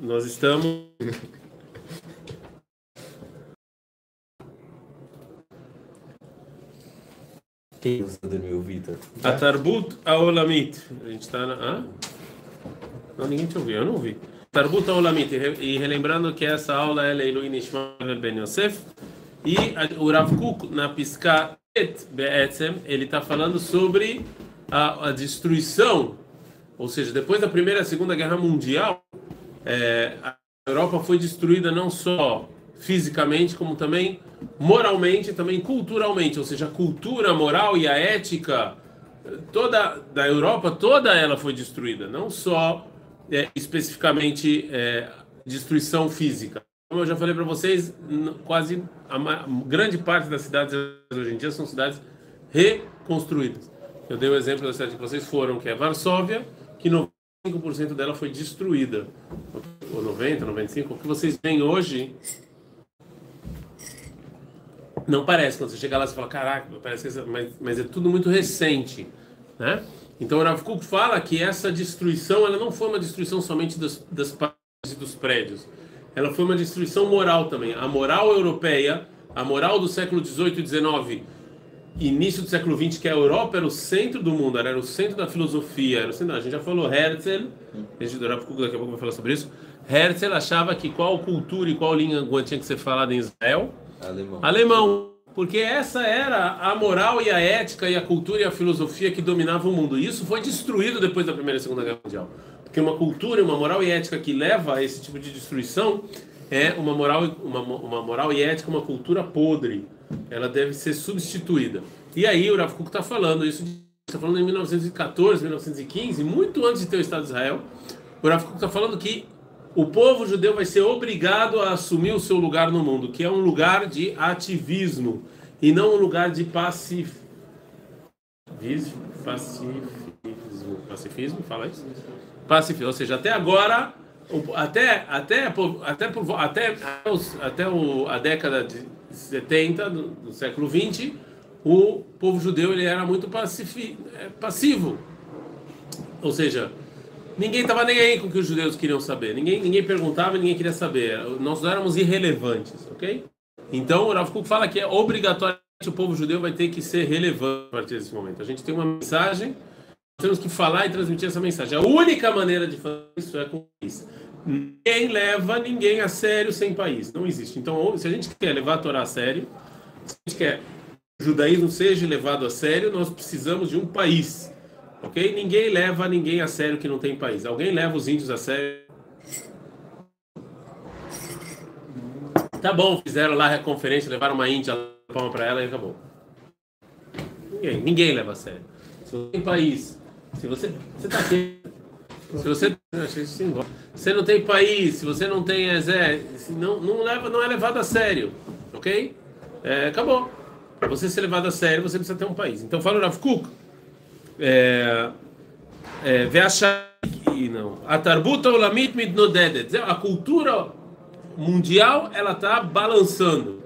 nós estamos. Quem você dormiu, Vitor? A Tarbut Aolamit. A gente está na. Hã? Não, ninguém te ouviu, eu não ouvi. Tarbut Aolamit. E relembrando que essa aula é Leilu Nishma Ben Yosef. E o Rav Kuk, na Pisca Be'etzem, ele está falando sobre a, a, destruição, ou seja, depois da Primeira e Segunda Guerra Mundial, é, a Europa foi destruída não só fisicamente, como também moralmente, também culturalmente, ou seja, a cultura, a moral e a ética toda da Europa, toda ela foi destruída, não só é, especificamente é, destruição física. Como eu já falei para vocês, quase a, grande parte das cidades hoje em dia são cidades reconstruídas. Eu dei o exemplo da cidade que vocês foram, que é Varsóvia, que 95% dela foi destruída. Ou 90, 95, o que vocês veem hoje não parece, quando você chega lá, você fala, caraca, parece que... Mas, mas é tudo muito recente, né? Então o Rav Kuk fala que essa destruição, ela não foi uma destruição somente das, das paredes e dos prédios. Ela foi uma destruição moral também. A moral europeia, a moral do século XVIII e XIX, início do século XX, que a Europa era o centro do mundo, era o centro da filosofia, era o centro, a gente já falou, Herzl, a gente, daqui a pouco vai falar sobre isso, Herzl achava que qual cultura e qual língua tinha que ser falada em Israel? Alemão. Alemão. Porque essa era a moral e a ética e a cultura e a filosofia que dominavam o mundo. E isso foi destruído depois da Primeira e Segunda Guerra Mundial. Porque uma cultura, uma moral e ética que leva a esse tipo de destruição é uma moral, uma, uma moral e ética, uma cultura podre. Ela deve ser substituída. E aí o Rav Kuk está falando isso, está falando em 1914, 1915, muito antes de ter o Estado de Israel. O Rav Kuk está falando que o povo judeu vai ser obrigado a assumir o seu lugar no mundo, que é um lugar de ativismo e não um lugar de pacif... pacifismo. Pacifismo, fala isso? Pacifismo, ou seja, até agora, até até até até até o, a década de 70 do, do século 20, o povo judeu ele era muito pacifi, é, passivo. Ou seja, Ninguém estava nem aí com o que os judeus queriam saber. Ninguém, ninguém perguntava, ninguém queria saber. Nós éramos irrelevantes, ok? Então, o Rav Kuk fala que é obrigatoriamente o povo judeu vai ter que ser relevante a partir desse momento. A gente tem uma mensagem, temos que falar e transmitir essa mensagem. A única maneira de fazer isso é com isso. Ninguém leva ninguém a sério sem país. Não existe. Então, se a gente quer levar a Torá a sério, se a gente quer que o judaísmo seja levado a sério, nós precisamos de um país. Ok? Ninguém leva ninguém a sério que não tem país. Alguém leva os índios a sério? Tá bom, fizeram lá a conferência, levaram uma índia, palma para ela e acabou. Ninguém, ninguém leva a sério. Se você tem país, se você, você tá aqui, se você, você não tem país, se você não tem exército, não, não leva, não é levado a sério, ok? É, acabou. Para você ser levado a sério, você precisa ter um país. Então fala o Rav Kuk é, é, não. A tarbuta olamit. A cultura mundial ela está balançando.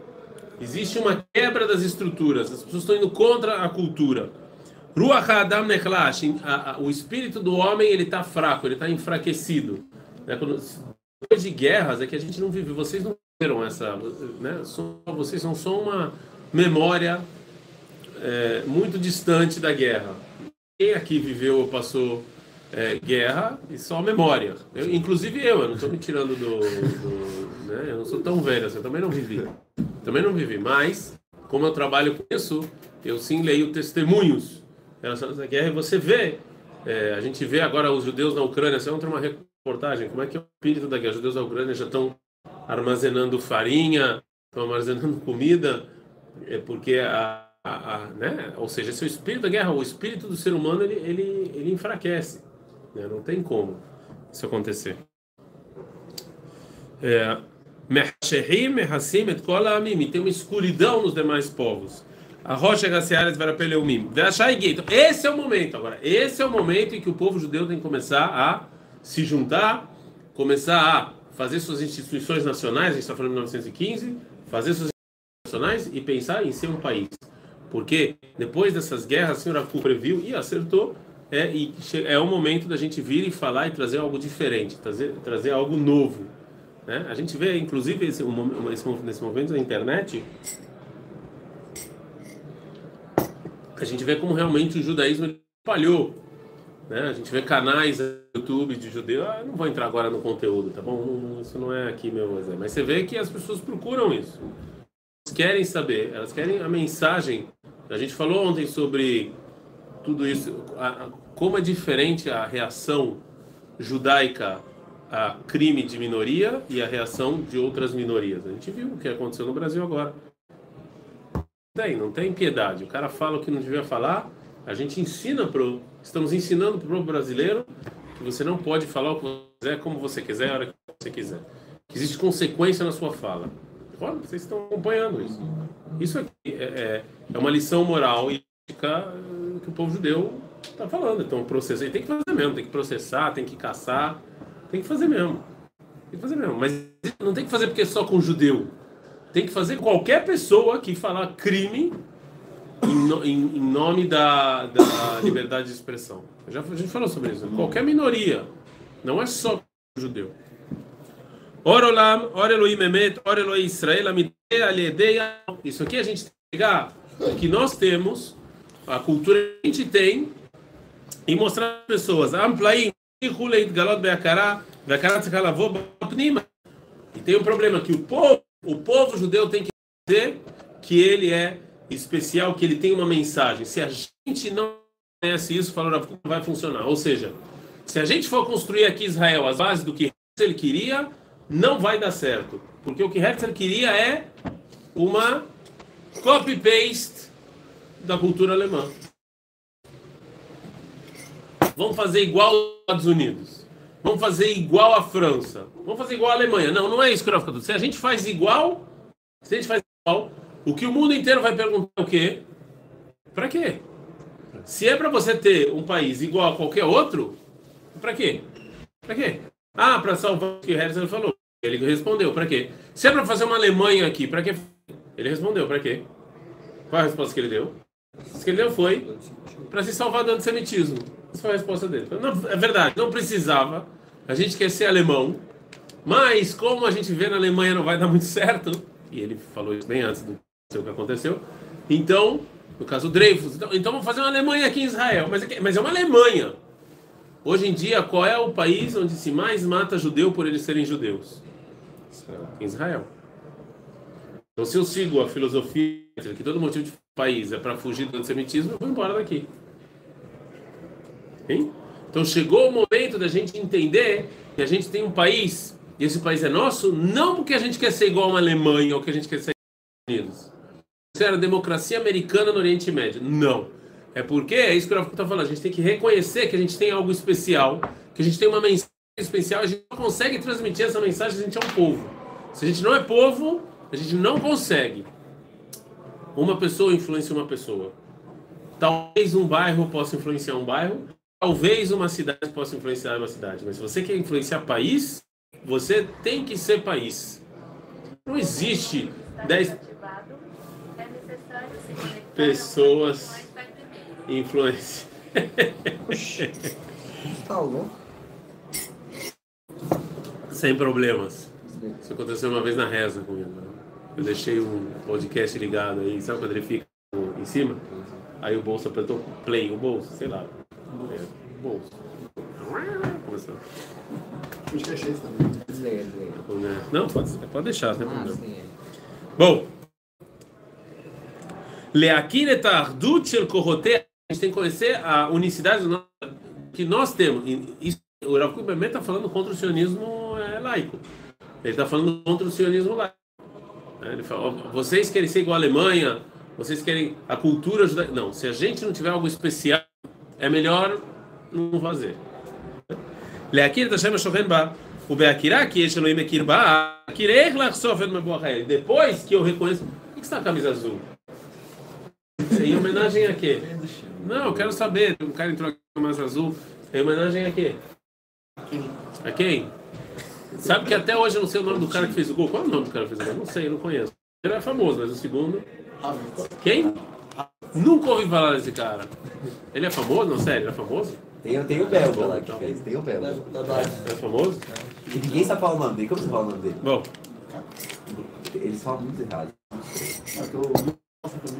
Existe uma quebra das estruturas. As pessoas estão indo contra a cultura. Ruach Adam Nechlash. O espírito do homem ele está fraco, ele está enfraquecido. Né? Depois de guerras é que a gente não vive. Vocês não viram essa, né? Vocês são só uma memória é, muito distante da guerra. Quem aqui viveu ou passou é, guerra e só memória? Eu, inclusive eu, eu não estou me tirando do, do, né? Eu não sou tão velho assim, eu também não vivi. Também não vivi, mas como eu trabalho com isso, eu sim leio testemunhos relacionados à guerra e você vê, é, a gente vê agora os judeus na Ucrânia, você entra uma reportagem, como é que é o espírito da guerra? Os judeus da Ucrânia já estão armazenando farinha, estão armazenando comida, é porque a a, a, né? Ou seja, esse é o espírito da guerra, o espírito do ser humano ele, ele, ele enfraquece. Né? Não tem como isso acontecer. É, tem uma escuridão nos demais povos. A rocha gaciares para peleumim. Então, esse é o momento agora. Esse é o momento em que o povo judeu tem que começar a se juntar, começar a fazer suas instituições nacionais. A gente está falando de 1915, fazer suas instituições nacionais e pensar em ser um país. Porque depois dessas guerras, o senhor Afu previu e acertou é, e é o momento da gente vir e falar e trazer algo diferente, trazer, trazer algo novo. Né? A gente vê, inclusive, esse, um, esse, nesse momento da internet, a gente vê como realmente o judaísmo espalhou. Né? A gente vê canais no YouTube de judeu. Ah, não vou entrar agora no conteúdo, tá bom? Isso não é aqui meu exemplo. Mas você vê que as pessoas procuram isso. Elas querem saber, elas querem a mensagem. A gente falou ontem sobre tudo isso, a, como é diferente a reação judaica a crime de minoria e a reação de outras minorias. A gente viu o que aconteceu no Brasil agora. Tem, não tem piedade. O cara fala o que não devia falar, a gente ensina pro, estamos ensinando para o brasileiro que você não pode falar o que você quiser, como você quiser, a hora que você quiser. Que existe consequência na sua fala. Olha, vocês estão acompanhando isso. Isso aqui é, é, é uma lição moral e ética que o povo judeu está falando. Então, processar, tem que fazer mesmo, tem que processar, tem que caçar, tem que fazer mesmo. Tem que fazer mesmo. Mas não tem que fazer porque é só com judeu. Tem que fazer qualquer pessoa que falar crime em, em, em nome da, da liberdade de expressão. Já, a gente falou sobre isso. Qualquer minoria. Não é só judeu. Orolam, Or Elohim Emet, Or Elohim Israel, Isso aqui a gente tem que pegar o que nós temos, a cultura que a gente tem, e mostrar para as pessoas. E tem um problema que o povo, o povo judeu tem que dizer que ele é especial, que ele tem uma mensagem. Se a gente não conhece isso, falou não vai funcionar. Ou seja, se a gente for construir aqui Israel as bases do que ele queria, não vai dar certo. Porque o que Herzl queria é uma copy-paste da cultura alemã. Vamos fazer igual aos Estados Unidos. Vamos fazer igual à França. Vamos fazer igual à Alemanha. Não, não é isso que eu fico Se a gente faz igual, se a gente faz igual, o que o mundo inteiro vai perguntar é o quê? Para quê? Se é para você ter um país igual a qualquer outro, para quê? Para quê? Ah, para salvar o que o Herzl falou. Ele respondeu, para quê? Se é para fazer uma Alemanha aqui, para quê? Ele respondeu, para quê? Qual a resposta que ele deu? A resposta que ele deu foi para se salvar do antissemitismo. Essa foi a resposta dele. Não, é verdade, não precisava. A gente quer ser alemão, mas como a gente vê na Alemanha não vai dar muito certo, e ele falou isso bem antes do que aconteceu, então, no caso Dreyfus, então, então vamos fazer uma Alemanha aqui em Israel, mas, mas é uma Alemanha. Hoje em dia, qual é o país onde se mais mata judeu por eles serem judeus? Israel. Então, se eu sigo a filosofia que todo motivo de país é para fugir do antissemitismo, eu vou embora daqui. Hein? Então, chegou o momento da gente entender que a gente tem um país, e esse país é nosso, não porque a gente quer ser igual a uma Alemanha ou que a gente quer ser Estados Unidos. Isso era a democracia americana no Oriente Médio. Não. É porque, é isso que eu estou falando, a gente tem que reconhecer que a gente tem algo especial, que a gente tem uma mensagem especial, a gente não consegue transmitir essa mensagem, a gente é um povo. Se a gente não é povo, a gente não consegue. Uma pessoa influencia uma pessoa. Talvez um bairro possa influenciar um bairro, talvez uma cidade possa influenciar uma cidade, mas se você quer influenciar país, você tem que ser país. Não existe 10 pessoas influência. Tá louco? Sem problemas. Isso aconteceu uma vez na reza comigo. Eu deixei um podcast ligado aí, sabe quando ele fica em cima? Aí o bolso apertou play, o bolso, sei lá. Começou. Não, pode, pode deixar, sem problema. Bom. Leakir et ardut shel kohotei. A gente tem que conhecer a unicidade que nós temos. Isso, o Rav Kuk está falando contra o sionismo é, laico. Ele está falando contra o sionismo laico. É, ele fala, vocês querem ser igual Alemanha, vocês querem a cultura judaica. Não, se a gente não tiver algo especial, é melhor não fazer. Leakir Tashem Shovenba. O Beakirá, que este Elohim Ekirba, Kirech Lachsofen Meboachael. Depois que eu reconheço. Por que está a camisa azul? Em homenagem a quê? Não, eu quero saber. Um cara entrou com a camisa azul. Em homenagem a quê? A quem? Sabe que até hoje eu não sei o nome do cara que fez o gol. Qual é o nome do cara que fez o gol? Não sei, não conheço. Ele é famoso, mas o segundo. Quem? Nunca ouvi falar desse cara. Ele é famoso? Não, sério, ele é famoso? Tem, tem o belga lá que fez, tem o belga. É famoso? E ninguém sabe falar o nome dele. Como você fala o nome dele? Bom, Eles falam muito errado.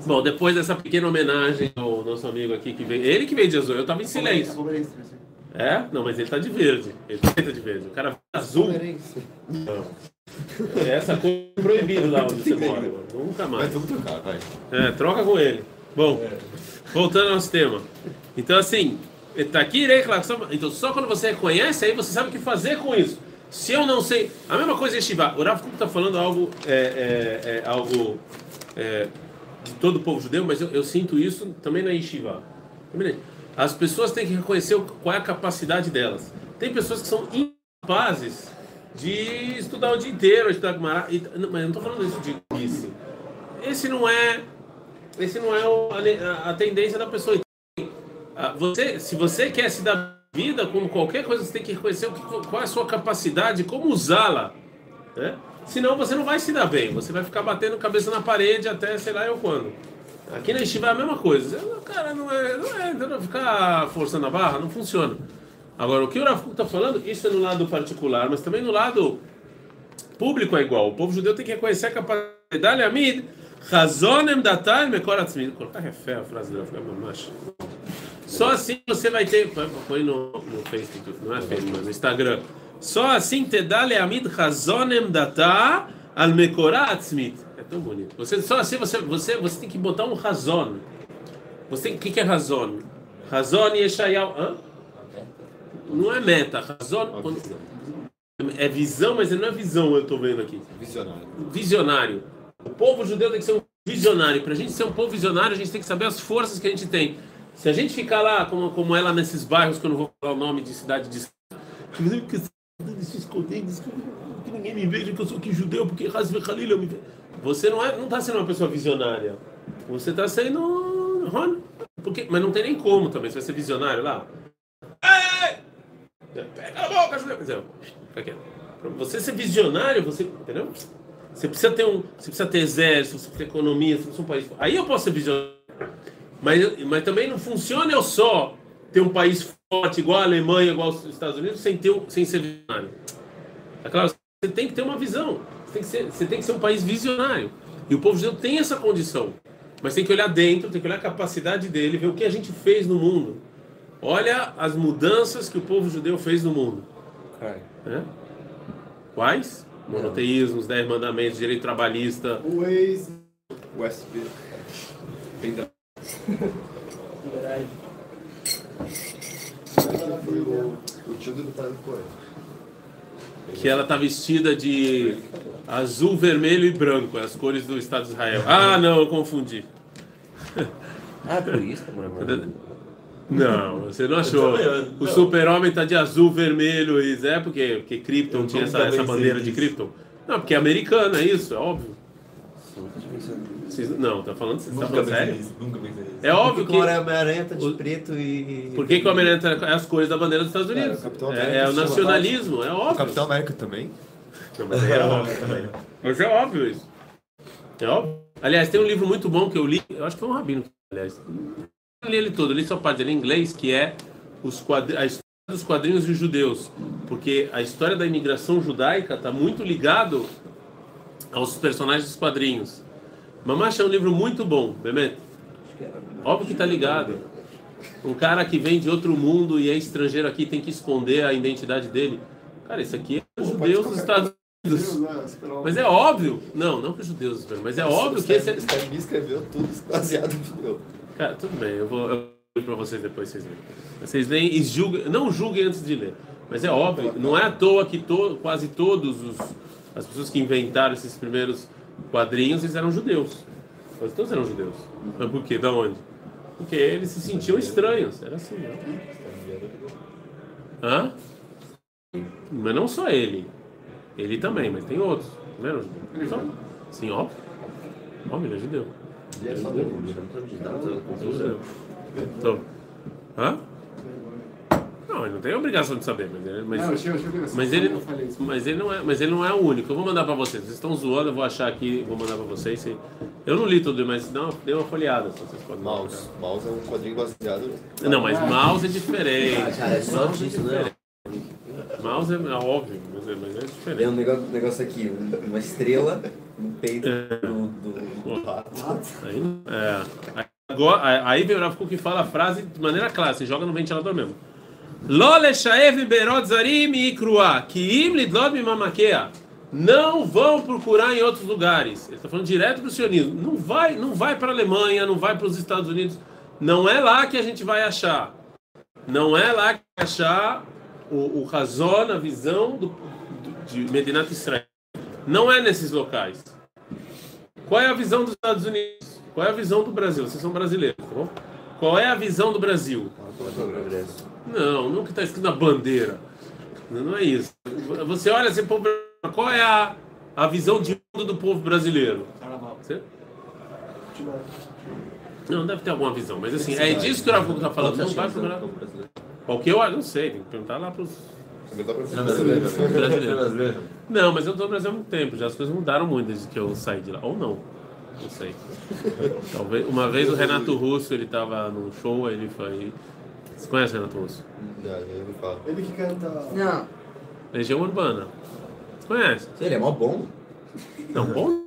bom, depois dessa pequena homenagem ao nosso amigo aqui que veio. Ele que veio de azul, eu tava em silêncio. É? Não, mas ele tá de verde. Ele tá de verde. O cara azul. Não. Essa cor é proibida lá onde você mora. mano. Nunca mais. vamos trocar, vai. É, troca com ele. Bom, voltando ao nosso tema. Então, assim, tá aqui, né, então só quando você reconhece, aí você sabe o que fazer com isso. Se eu não sei. A mesma coisa é Shiva. O Kuk está falando algo, é, é, é, algo é, de todo o povo judeu, mas eu, eu sinto isso também na Yeshiva. As pessoas têm que reconhecer qual é a capacidade delas. Tem pessoas que são incapazes de estudar o dia inteiro, estudar não, mas eu não estou falando isso de isso. Esse não é, esse não é o- a, a- tendência da pessoa. Ah, Você, se você quer se dar vida como qualquer coisa, você tem que reconhecer qual é a sua capacidade, como usá-la. Né? Senão você não vai se dar bem, você vai ficar batendo cabeça na parede até sei lá eu quando. Aqui na Estiva é a mesma coisa. Cara, não é, não é entendeu? ficar forçando a barra, não funciona. Agora, o que o Rafa está falando, isso é no lado particular, mas também no lado público é igual. O povo judeu tem que reconhecer a capacidade. Amid, Chazonem datai mekor atzmid. Colocar refé a frase dela, fica macho. Só assim você vai ter. põe- no, no Facebook, não é Facebook, mas no Instagram. Só assim te dá leamid chazonem data al mekorá atzmit. É tão bonito. Você, só assim você, você, você tem que botar um razon. Você, o que, que é razon? Razon e Yeshayahu. Hã? Não é meta. Razon é visão, mas não é visão, eu estou vendo aqui Visionário. visionário. O povo judeu tem que ser um visionário. Para a gente ser um povo visionário, a gente tem que saber as forças que a gente tem. Se a gente ficar lá, como, como é lá nesses bairros, que eu não vou falar o nome de cidade de. Que se escondendo, que ninguém me veja que eu sou aqui judeu, porque Hasbe Khalil eu me Você não está não tá sendo uma pessoa visionária. Você está sendo. Porque, mas não tem nem como também, você vai ser visionário lá. Pega a boca, judeu! Você ser visionário, você. Entendeu? Você precisa ter um, você precisa ter exército, você precisa ter economia, você precisa ter um país. Aí eu posso ser visionário. Mas, mas também não funciona eu só ter um país forte igual a Alemanha, igual os Estados Unidos, sem ter, sem ser visionário. É claro, você tem que ter uma visão. Você tem que ser, você tem que ser um país visionário. E o povo judeu tem essa condição. Mas tem que olhar dentro, tem que olhar a capacidade dele, ver o que a gente fez no mundo. Olha as mudanças que o povo judeu fez no mundo. Cara, né? Quais? Monoteísmo, os dez mandamentos, direito trabalhista. O ex. O foi o, o tio do Coelho. que ela tá vestida de azul, vermelho e branco, as cores do Estado de Israel. Ah, não, eu confundi. ah, por isso, tá. Não, você não achou. O super-homem tá de azul, vermelho e é porque, porque Krypton tinha essa, essa bandeira de Krypton. Não, porque é americano, é isso, é óbvio. Não, tá falando, você tá falando sério? nisso, nunca pensei nisso. É óbvio Porque o que. Homem-Aranha tá de o- preto e. Por que, que o Homem-Aranha é as cores da bandeira dos Estados Unidos? É, o É, é o chama nacionalismo, é O óbvio. Capitão América também? Não, mas é óbvio também. Mas é óbvio isso. É óbvio. Aliás, tem um livro muito bom que eu li, eu acho que foi um rabino, aliás. Li ele todo, li só parte dele em inglês, que é os quadri... a história dos quadrinhos dos judeus. Porque a história da imigração judaica está muito ligado aos personagens dos quadrinhos. Mamacha é um livro muito bom, Bemet. Óbvio que está ligado. Um cara que vem de outro mundo e é estrangeiro aqui tem que esconder a identidade dele. Cara, isso aqui é os judeus dos Estados Unidos. Mas é óbvio. Não, não que os judeus, mas é óbvio que esse é. Esse me escreveu tudo baseado no judeu. Cara, tudo bem, eu vou vou para vocês depois vocês leem. Vocês leem e julguem, não julguem antes de ler. Mas é óbvio, não é à toa que to, quase todos os as pessoas que inventaram esses primeiros quadrinhos eles eram judeus. Quase todos eram judeus. Mas por quê? Da onde? Porque eles se sentiam estranhos. Era assim, né? Hã? Mas não só ele. Ele também, mas tem outros. Não eram judeus? Sim, óbvio. Óbvio, ele é judeu. É não É judeu. Então, hã? Não, ele não tem obrigação de saber, mas ele, mas, Não, mas ele, mas ele não é, mas ele não é o único. Eu vou mandar para vocês. Vocês estão zoando, eu vou achar aqui, vou mandar para vocês. Eu não li tudo, mas uma, dê uma folheada, se vocês podem. Mouse. Mouse é um quadrinho baseado. Não, mas mouse é diferente. Ah, cara, é só Mouse disso, né? Mouse é, é óbvio, mas é, mas é Tem diferente. um negócio, negócio aqui, um- uma estrela no peito do, do, do rato. Aí, é, aí, agora, aí vem o Rav Kuk que fala a frase de maneira clara, você joga no ventilador mesmo. Lo leshaev berot zarim ikrua, ki im lidlot mimamakea. Não vão procurar em outros lugares. Ele está falando direto para o sionismo. Não vai, não vai para a Alemanha, não vai para os Estados Unidos. Não é lá que a gente vai achar. Não é lá que vai achar o, o razão, a visão do, do, de Medinat Israel. Não é nesses locais. Qual é a visão dos Estados Unidos? Qual é a visão do Brasil? Vocês são brasileiros, tá bom? Qual é a visão do Brasil? Não, que está escrito na bandeira. Não, é isso. Você olha assim, qual é a, a visão de mundo do povo brasileiro? Não, deve ter alguma visão, mas assim, é disso que o Rafa está falando. Não vai procurar. Qual que eu não sei, tem que perguntar lá para os Brasileiros. Não, mas eu estou no Brasil há muito tempo, já as coisas mudaram muito desde que eu saí de lá. Ou não, não sei. Talvez, uma vez o Renato Russo, ele estava num show, ele foi... Você conhece o Renato Russo? Não, eu não falo. Ele que canta. Não, Legião Urbana. Você conhece? ele é mó bom. Não, bom?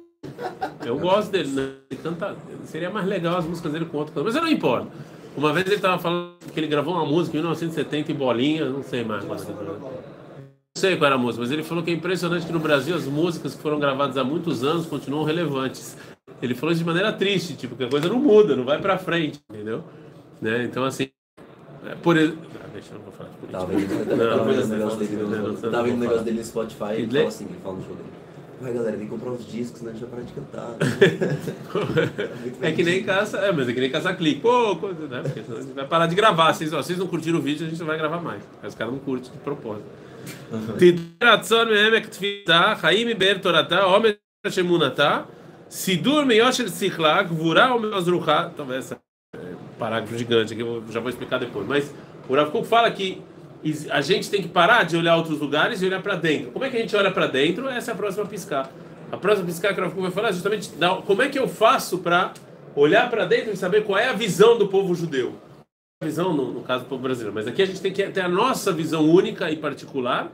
Eu gosto dele, né? Ele canta. Seria mais legal as músicas dele com outro cantor, mas não importa. Uma vez ele estava falando que ele gravou uma música em 1970 em bolinha, não sei mais era. Não sei qual era a música, mas ele falou que é impressionante que no Brasil as músicas que foram gravadas há muitos anos continuam relevantes. Ele falou isso de maneira triste, tipo, que a coisa não muda, não vai pra frente, entendeu? Né? Então, assim, é, por exemplo. Ah, deixa eu não vou falar de política. Tava vendo, o negócio dele, no- Spotify e ele fala assim, ele fala no show dele. Ué, galera, tem que comprar os discos, senão a gente vai parar de cantar. É que nem caça, é, mas é que nem caça clique. Pô, coisa, né? Porque senão a gente vai parar de gravar. Vocês, ó, vocês não curtiram o vídeo, a gente não vai gravar mais. Aí os caras não curtem de propósito. תתרצון מעמק תפיסה, חיים מבאר תורתה, עומק שאמונתה, סידור מיושר שכלה, גבורה ומעזרוחה. Talvez essa é, parágrafo gigante aqui, eu já vou explicar depois. Mas o Rav Kuk fala que is- a gente tem que parar de olhar outros lugares e olhar para dentro. Como é que a gente olha para dentro? Essa é a próxima piscar. A próxima piscar que Kuk vai falar é justamente da- como é que eu faço para olhar para dentro e saber qual é a visão do povo judeu visão, no, no caso do povo brasileiro, mas aqui a gente tem que ter a nossa visão única e particular,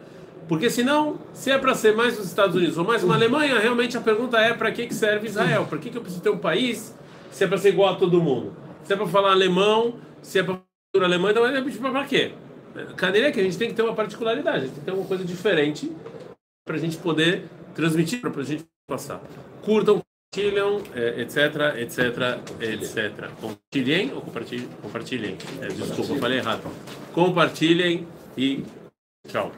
porque senão, se é para ser mais os Estados Unidos ou mais uma Alemanha, realmente a pergunta é para que, que serve Israel? Para que, que eu preciso ter um país se é para ser igual a todo mundo? Se é para falar alemão, se é para falar alemã, então é para quê? Cadê que a gente tem que ter uma particularidade, a gente tem que ter uma coisa diferente para a gente poder transmitir, para a gente passar. Curtam, compartilham, etc, etc, etc. Compartilhem ou compartilhem? Compartilhem. Eh, desculpa, falei errado. Compartilhem e tchau.